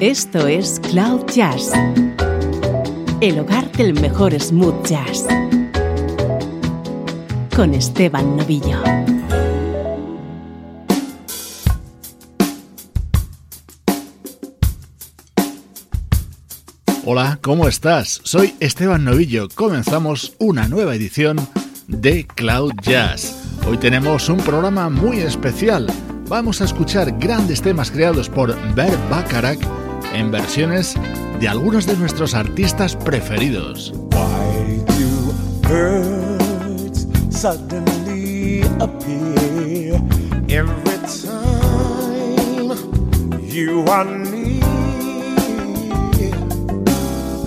Esto es Cloud Jazz, el hogar del mejor smooth jazz, con Esteban Novillo. Hola, ¿cómo estás? Soy Esteban Novillo. Comenzamos una nueva edición de Cloud Jazz. Hoy tenemos un programa muy especial. Vamos a escuchar grandes temas creados por Bert Bacharach en versiones de algunos de nuestros artistas preferidos. Why do birds suddenly appear every time you are near?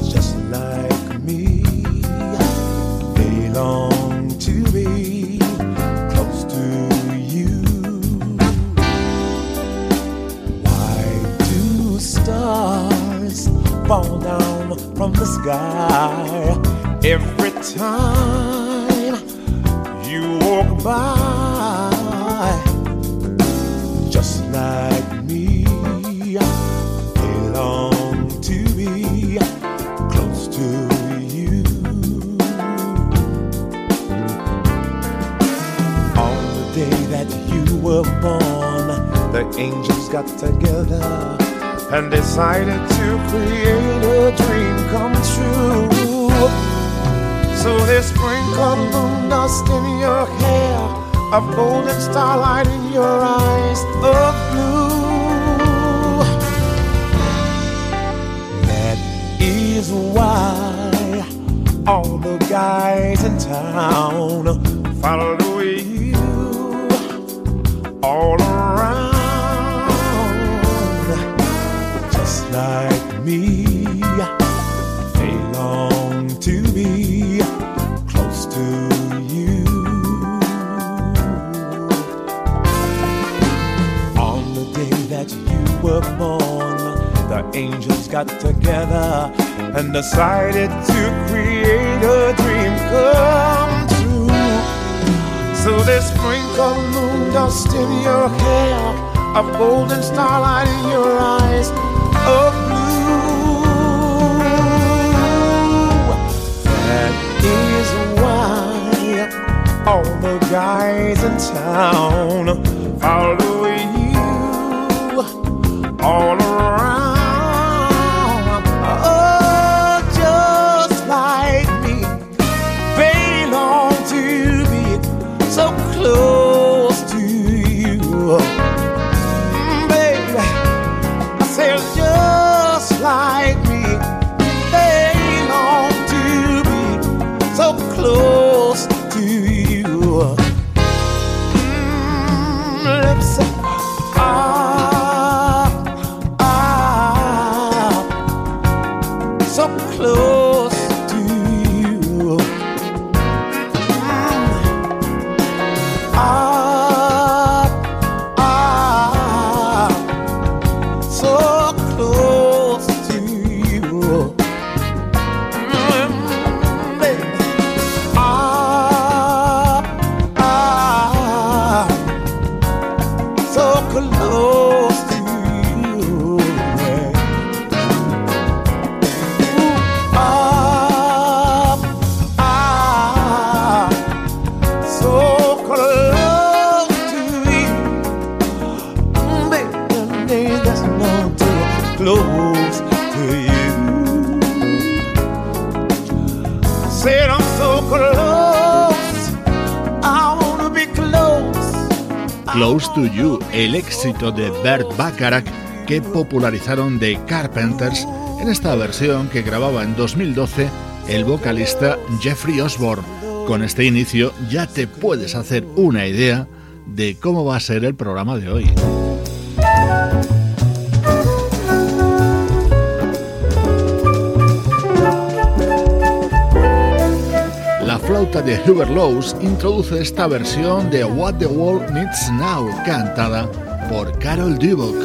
Just like me, they long fall down from the sky every time you walk by? Just like me, they long to be close to you. On the day that you were born, the angels got together and decided to create a dream come true. So they sprinkled moon dust in your hair, a golden starlight in your eyes of blue. That is why all the guys in town got together and decided to create a dream come true. So they sprinkle moon dust in your hair, a golden starlight in your eyes of blue. That is why all the guys in town follow you all around. To You, el éxito de Bert Bacharach que popularizaron The Carpenters en esta versión que grababa en 2012 el vocalista Jeffrey Osborne. Con este inicio ya te puedes hacer una idea de cómo va a ser el programa de hoy. De Hubert Laws introduce esta versión de What the World Needs Now, cantada por Carol Duboc.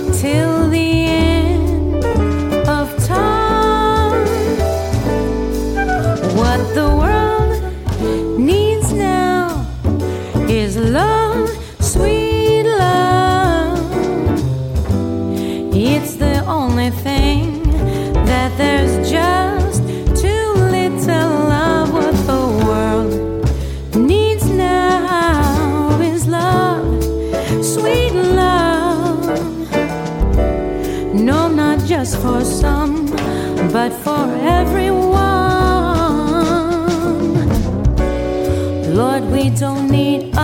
Lord, we don't need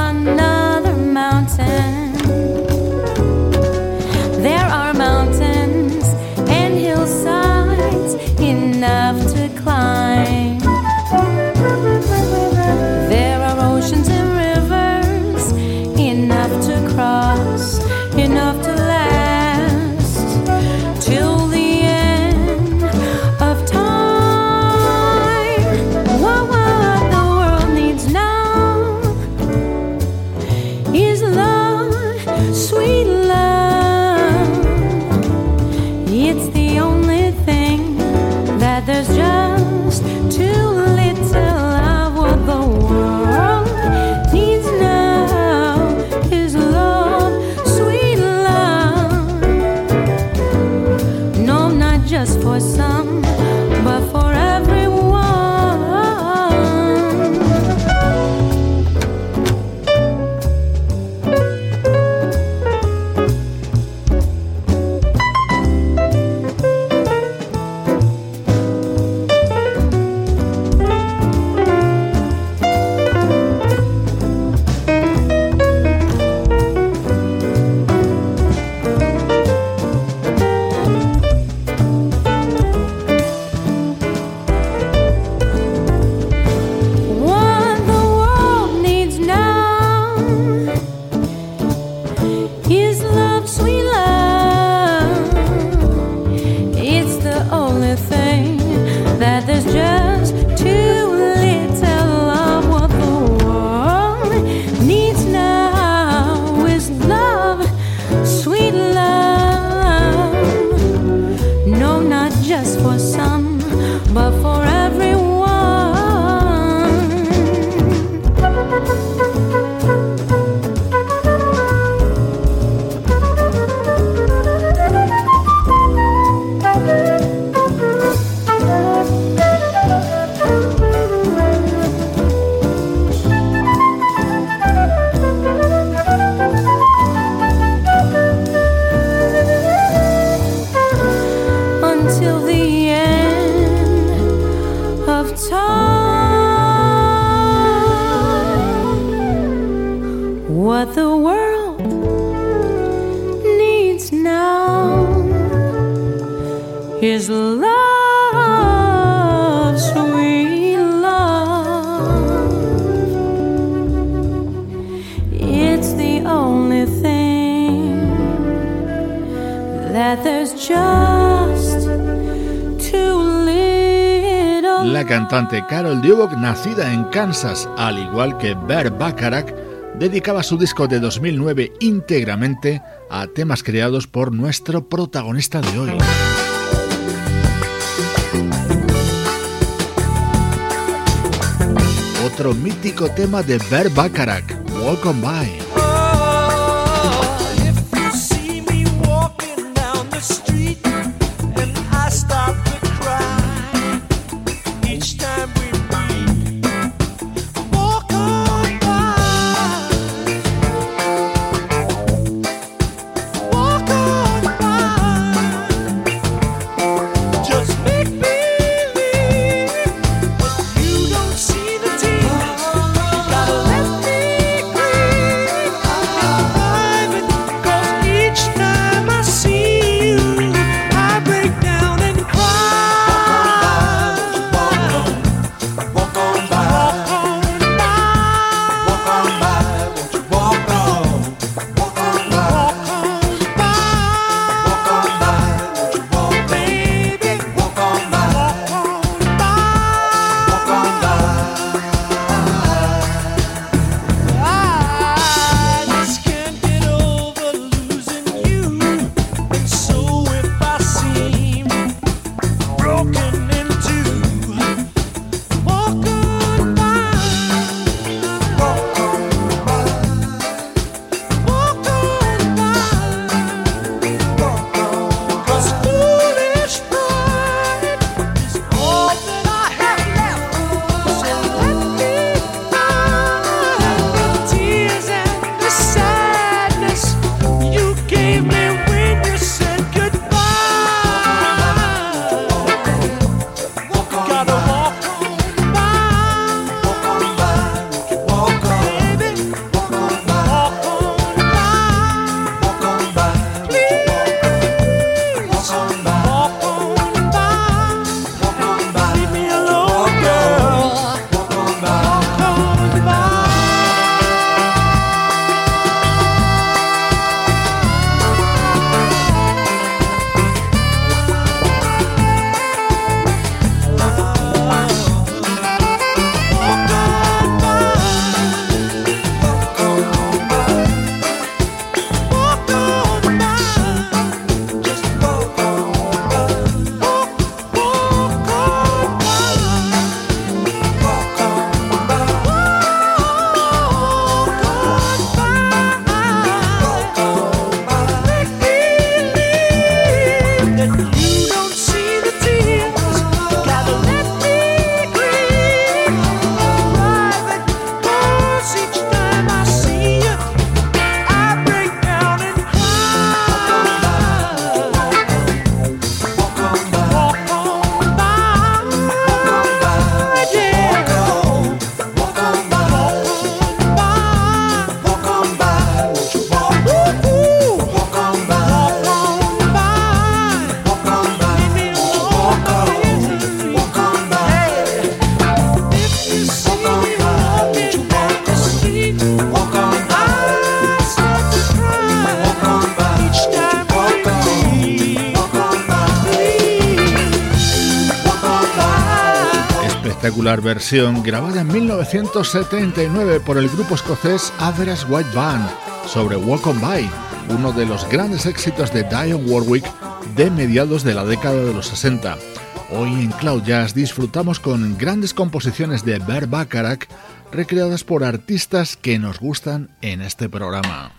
Carol Duboc, nacida en Kansas, al igual que Bert Bacharach, dedicaba su disco de 2009 íntegramente a temas creados por nuestro protagonista de hoy. Otro mítico tema de Bert Bacharach, Welcome By. Versión grabada en 1979 por el grupo escocés Average White Band sobre Walk On By, uno de los grandes éxitos de Dionne Warwick de mediados de la década de los 60. Hoy en Cloud Jazz disfrutamos con grandes composiciones de Bert Bacharach recreadas por artistas que nos gustan en este programa.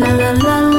啦啦啦啦。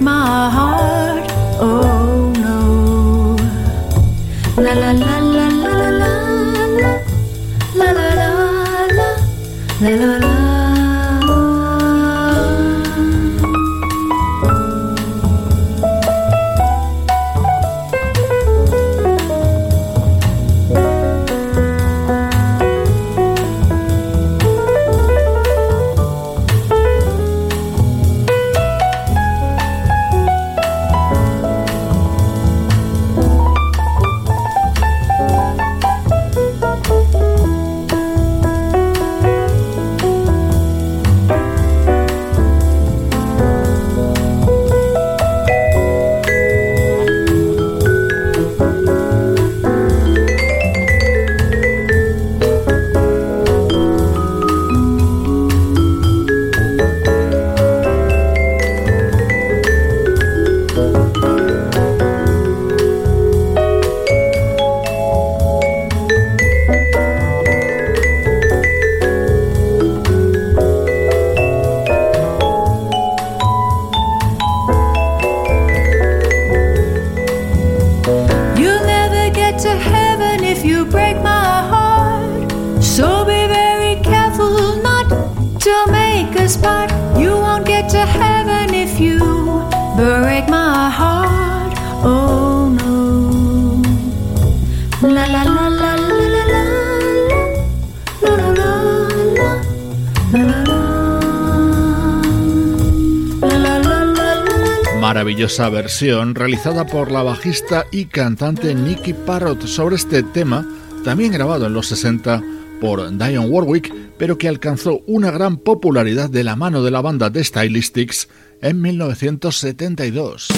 My heart. Versión realizada por la bajista y cantante Nicky Parrott sobre este tema, también grabado en los 60 por Dionne Warwick, pero que alcanzó una gran popularidad de la mano de la banda de Stylistics en 1972.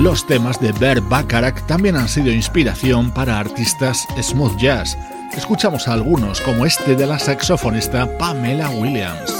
Los temas de Bert Bacharach también han sido inspiración para artistas smooth jazz. Escuchamos a algunos como este de la saxofonista Pamela Williams.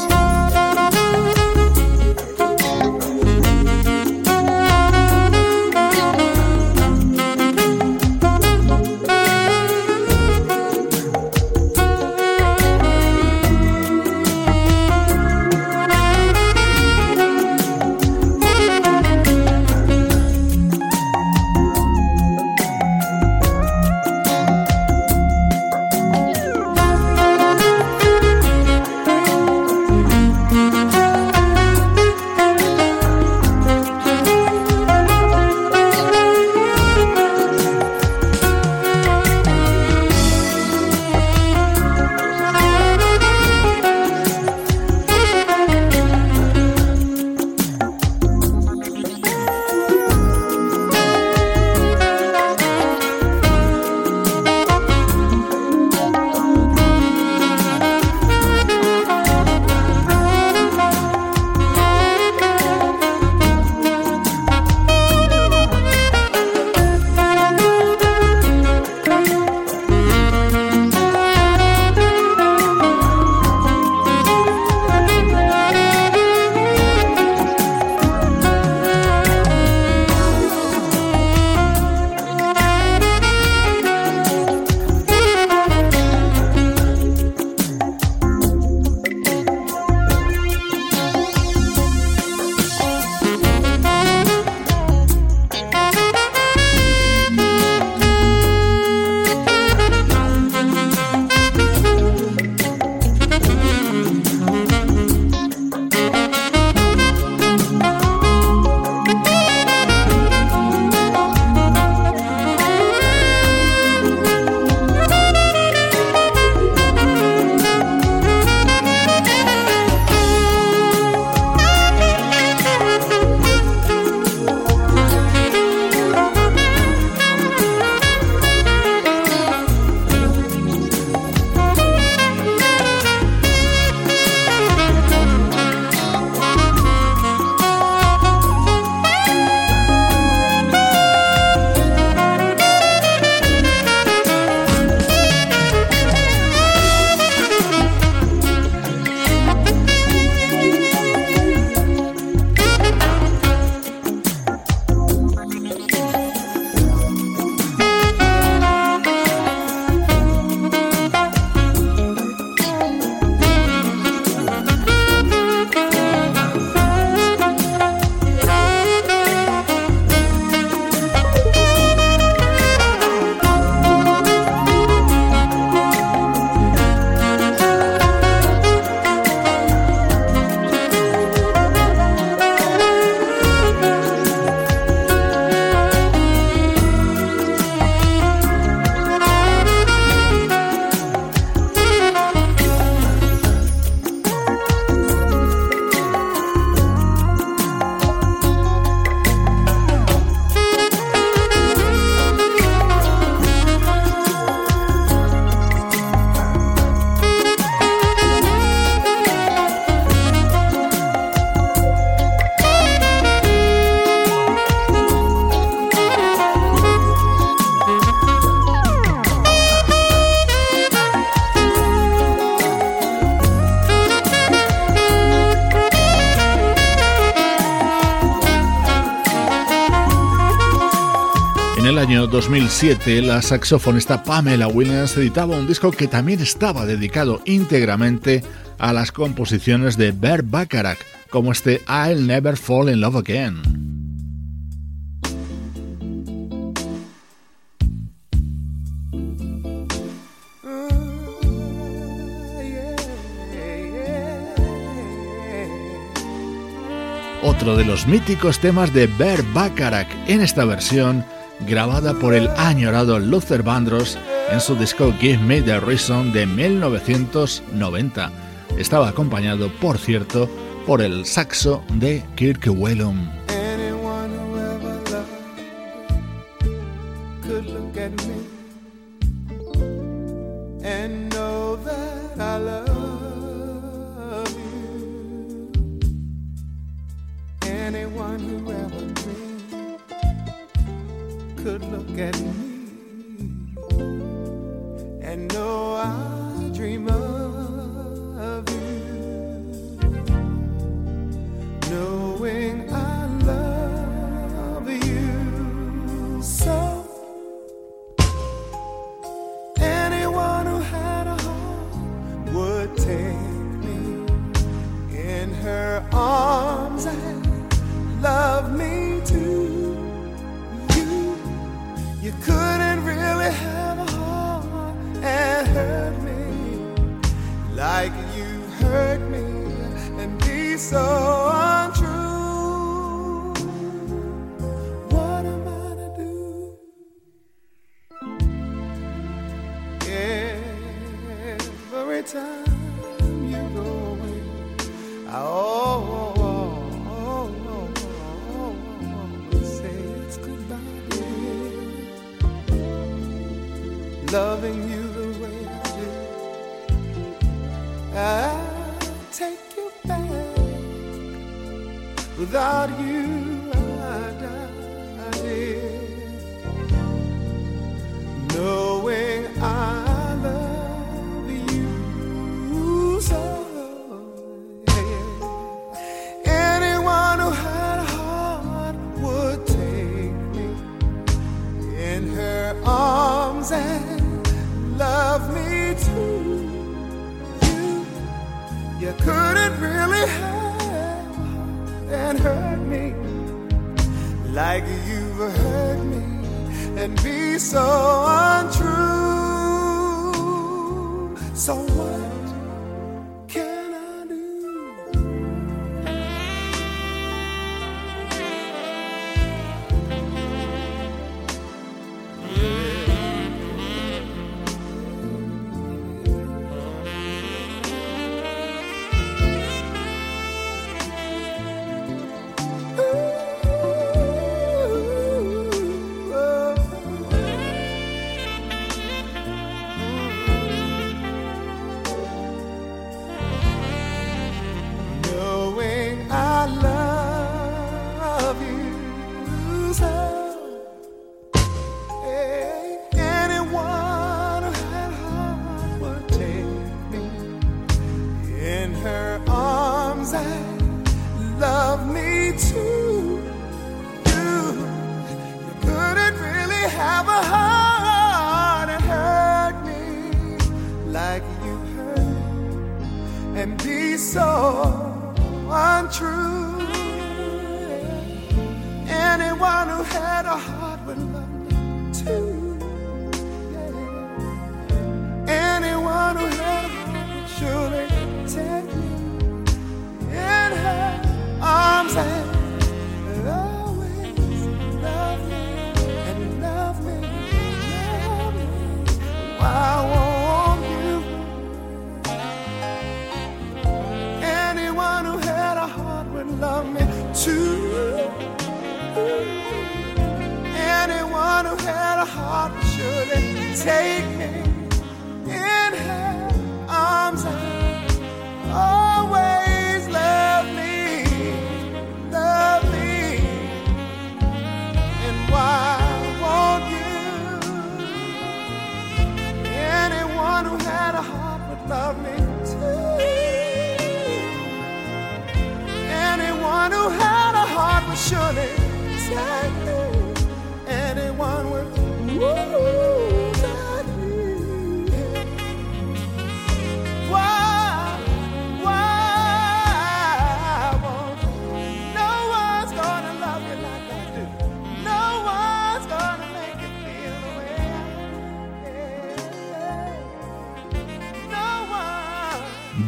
Año 2007, la saxofonista Pamela Williams editaba un disco que también estaba dedicado íntegramente a las composiciones de Bert Bacharach, como este I'll Never Fall in Love Again. otro de los míticos temas de Bert Bacharach en esta versión grabada por el añorado Luther Vandross en su disco Give Me the Reason de 1990. Estaba acompañado, por cierto, por el saxo de Kirk Whelan.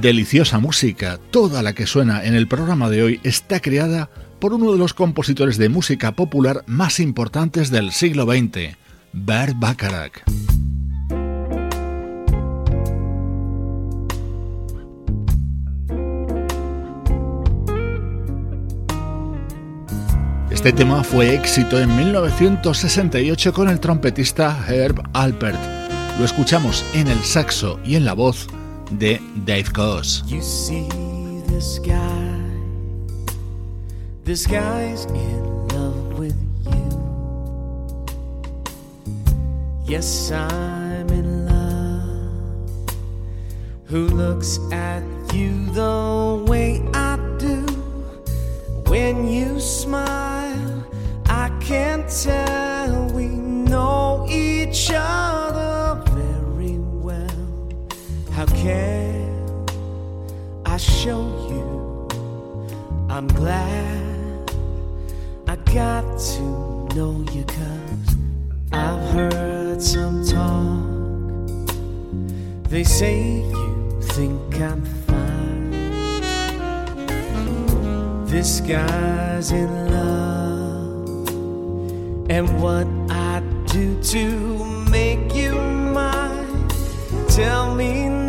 Deliciosa música, toda la que suena en el programa de hoy está creada por uno de los compositores de música popular más importantes del siglo XX, Bert Bacharach. Este tema fue éxito en 1968 con el trompetista Herb Alpert. Lo escuchamos en el saxo y en la voz de Dave Coase. You see this guy, this guy's in love with you. Yes, I'm in love. Who looks at you the way I do? When you smile, I can tell we know each other can I show you? I'm glad I got to know you cause I've heard some talk. They say you think I'm fine. This guy's in love. And what I do to make you mine. Tell me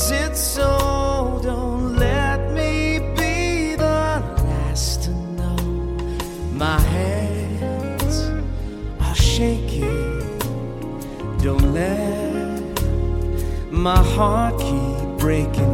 is it so? Don't let me be the last to know. My hands are shaking. Don't let my heart keep breaking,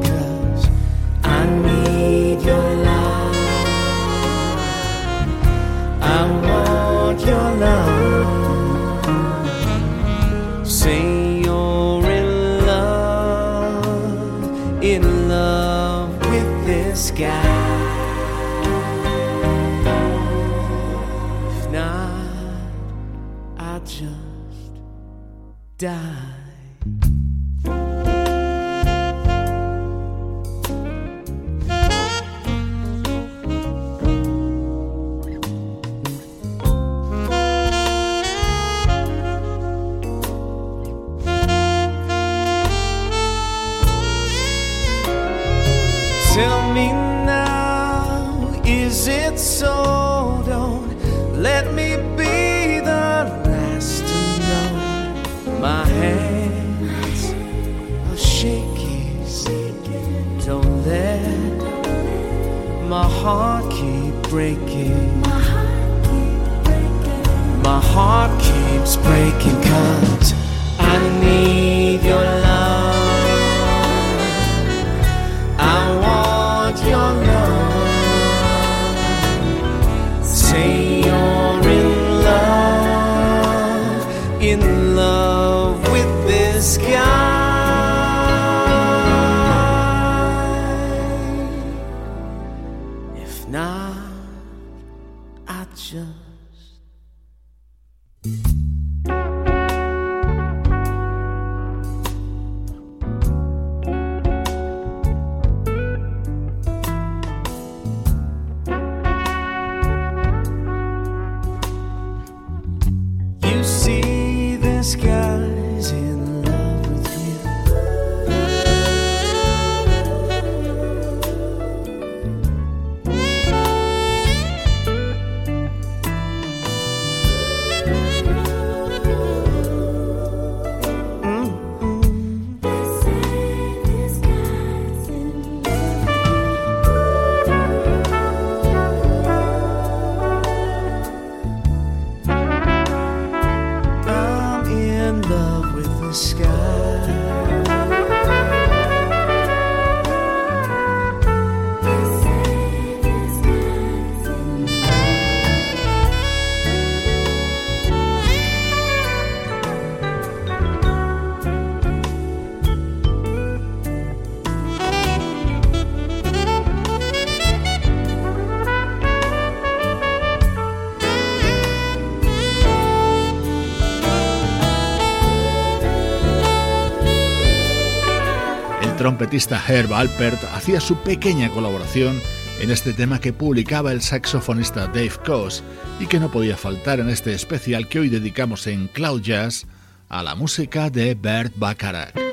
trompetista Herb Alpert hacía su pequeña colaboración en este tema que publicaba el saxofonista Dave Coase y que no podía faltar en este especial que hoy dedicamos en Cloud Jazz a la música de Bert Bacharach.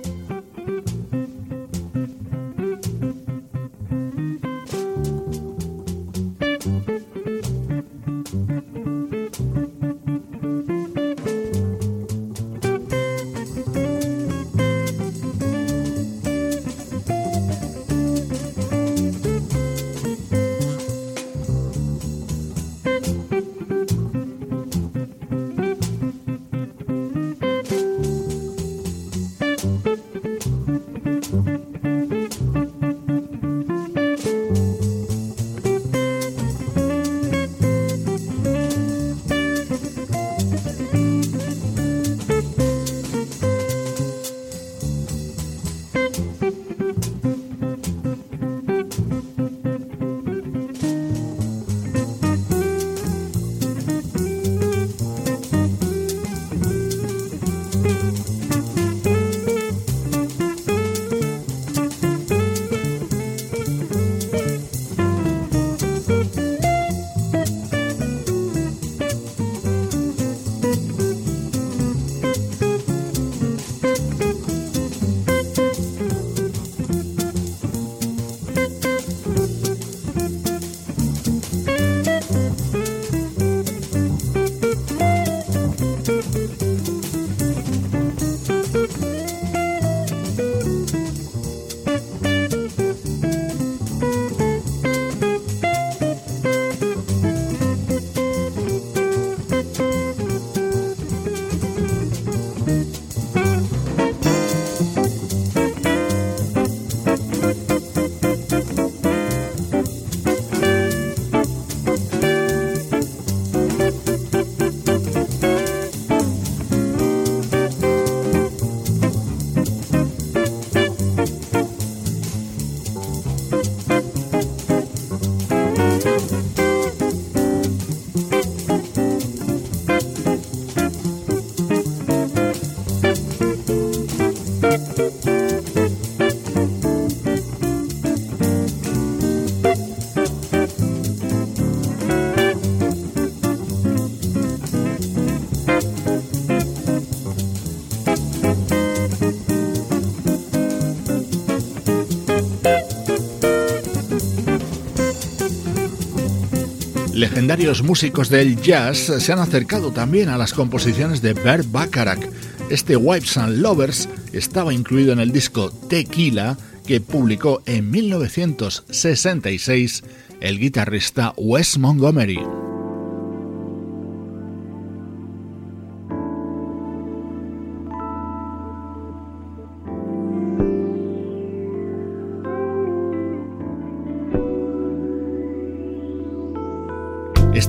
Legendarios músicos del jazz se han acercado también a las composiciones de Bert Bacharach. Este Wives and Lovers estaba incluido en el disco Tequila que publicó en 1966 el guitarrista Wes Montgomery.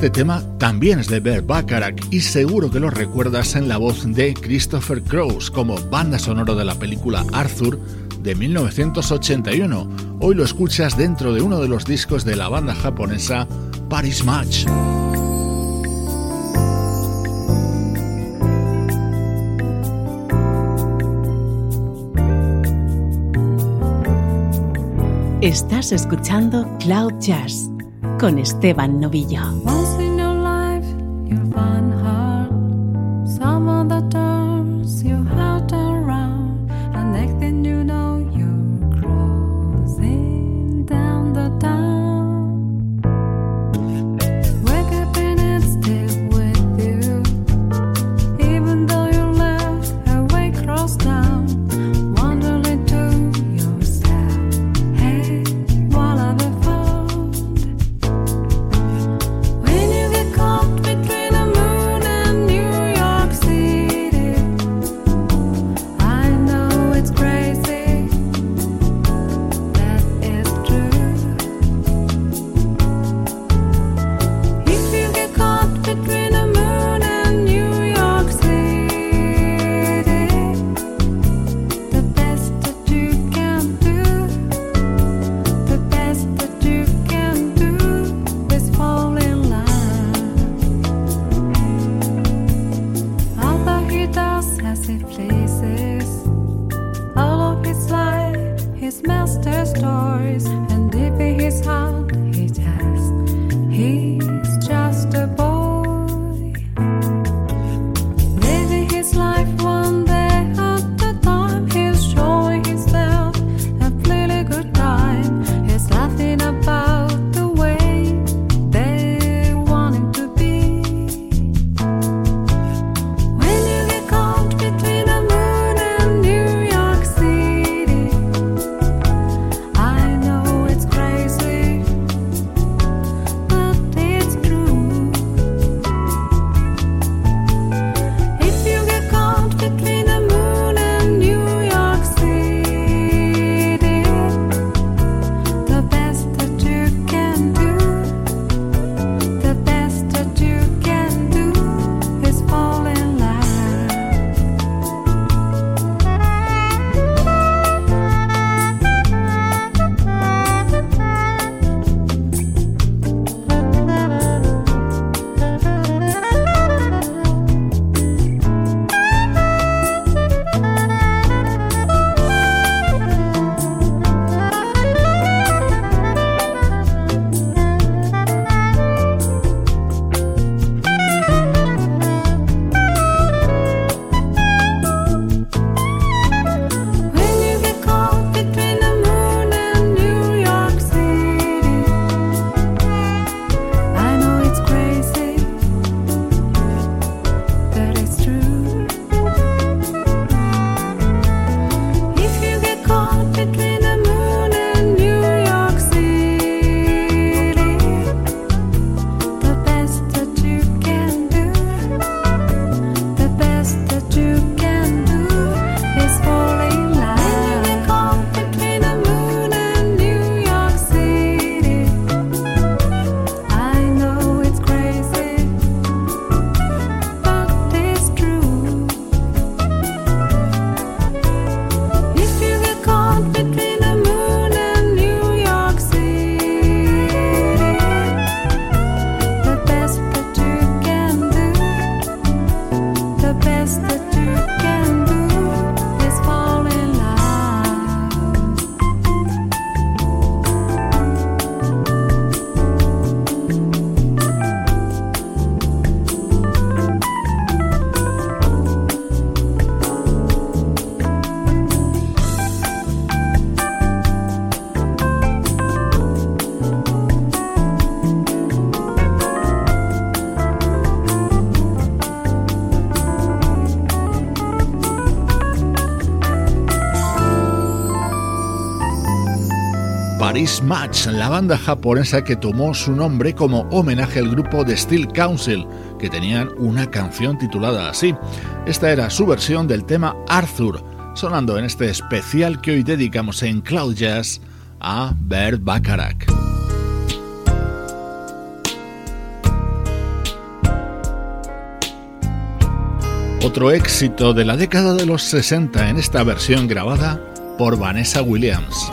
Este tema también es de Bert Bacharach y seguro que lo recuerdas en la voz de Christopher Crowe como banda sonoro de la película Arthur de 1981. Hoy lo escuchas dentro de uno de los discos de la banda japonesa Paris Match. Estás escuchando Cloud Jazz con Esteban Novillo. Match, la banda japonesa que tomó su nombre como homenaje al grupo de Steel Council, que tenían una canción titulada así. Esta era su versión del tema Arthur, sonando en este especial que hoy dedicamos en Cloud Jazz a Bert Bacharach. Otro éxito de la década de los 60 en esta versión grabada por Vanessa Williams.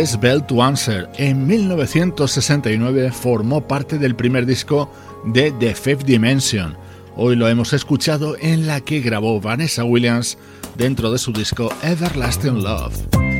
Les Bell to Answer. En 1969 formó parte del primer disco de The Fifth Dimension. Hoy lo hemos escuchado en la que grabó Vanessa Williams dentro de su disco Everlasting Love.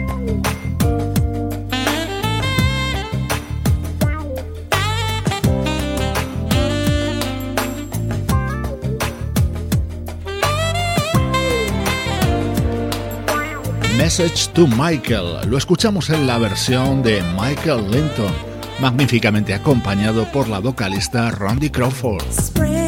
Message to Michael. Lo escuchamos en la versión de Michael Linton, magníficamente acompañado por la vocalista Randy Crawford.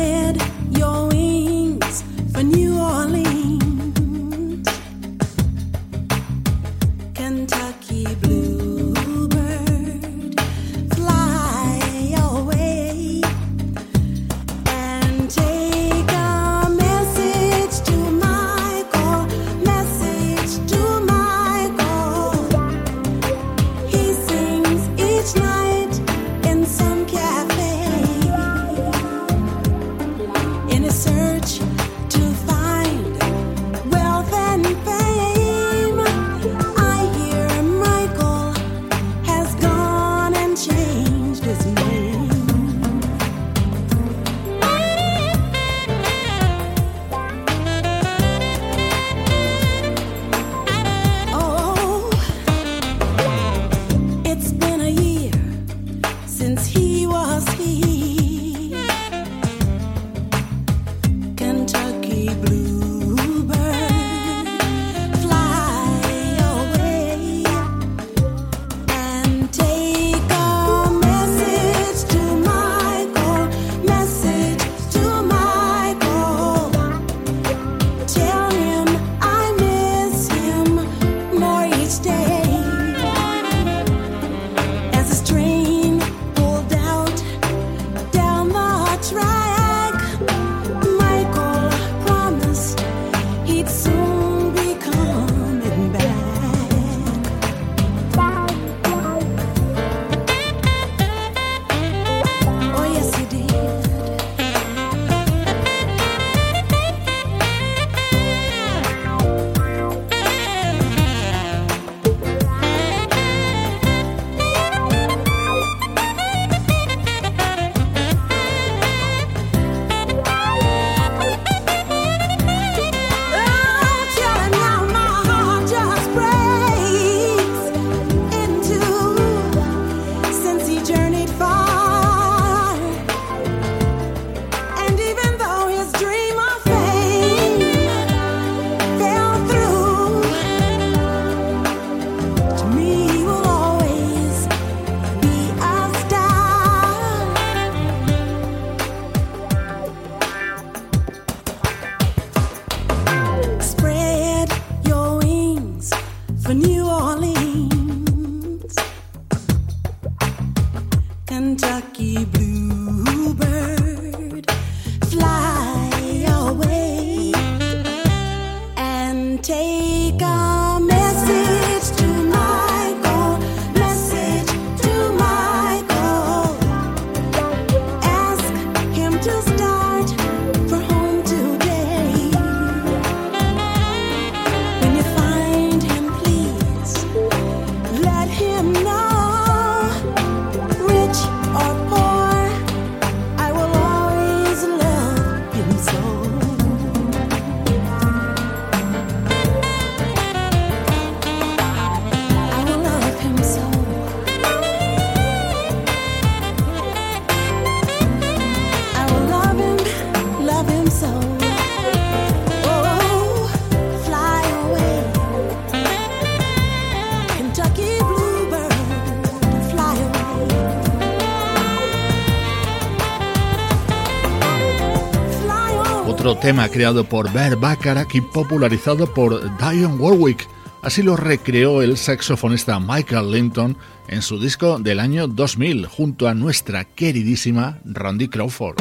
Tema creado por Bert Bacharach y popularizado por Dionne Warwick. Así lo recreó el saxofonista Michael Linton en su disco del año 2000 junto a nuestra queridísima Randy Crawford.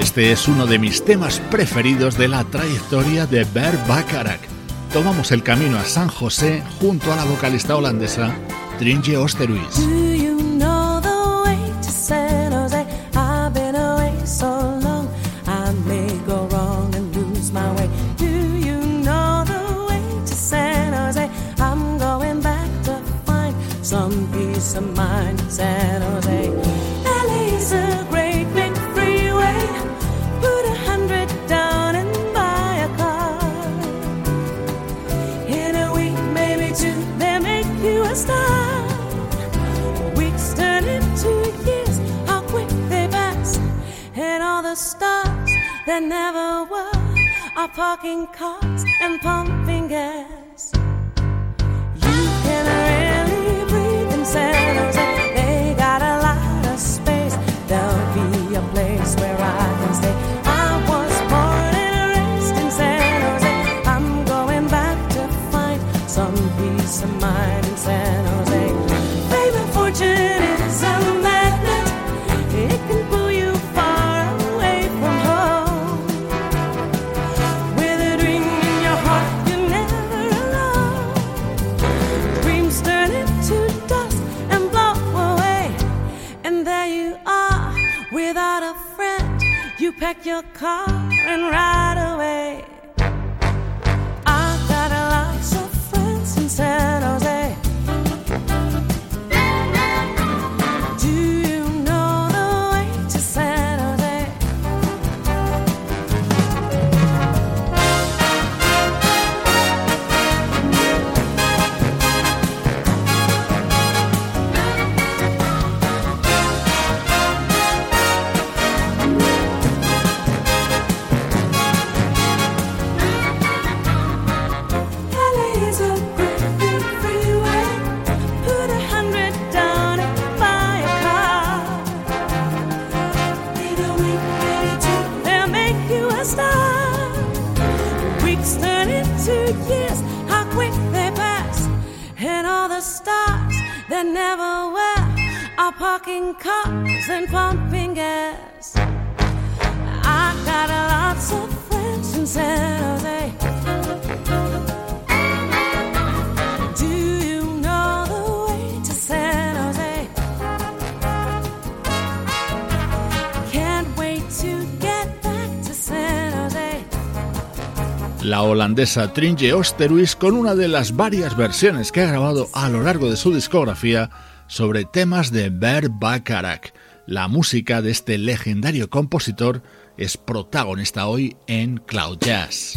Este es uno de mis temas preferidos de la trayectoria de Bert Bacharach. Tomamos el camino a San José junto a la vocalista holandesa Trinje Oosterhuis. Parking cars and pumping gas. Car parking cars and pumping gas. I got lots of friends in San Jose. Do you know the way to San? Can't wait to get back to San. La holandesa Trinje Oosterhuis con una de las varias versiones que ha grabado a lo largo de su discografía sobre temas de Bert Bacharach. La música de este legendario compositor es protagonista hoy en Cloud Jazz.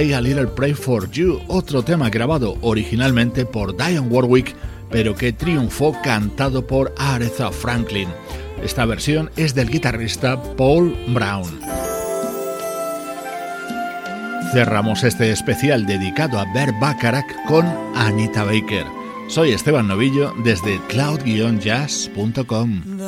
A Little Pray for You, otro tema grabado originalmente por Diane Warwick, pero que triunfó cantado por Aretha Franklin. Esta versión es del guitarrista Paul Brown. Cerramos este especial dedicado a Bert Bacharach con Anita Baker. Soy Esteban Novillo desde cloud-jazz.com.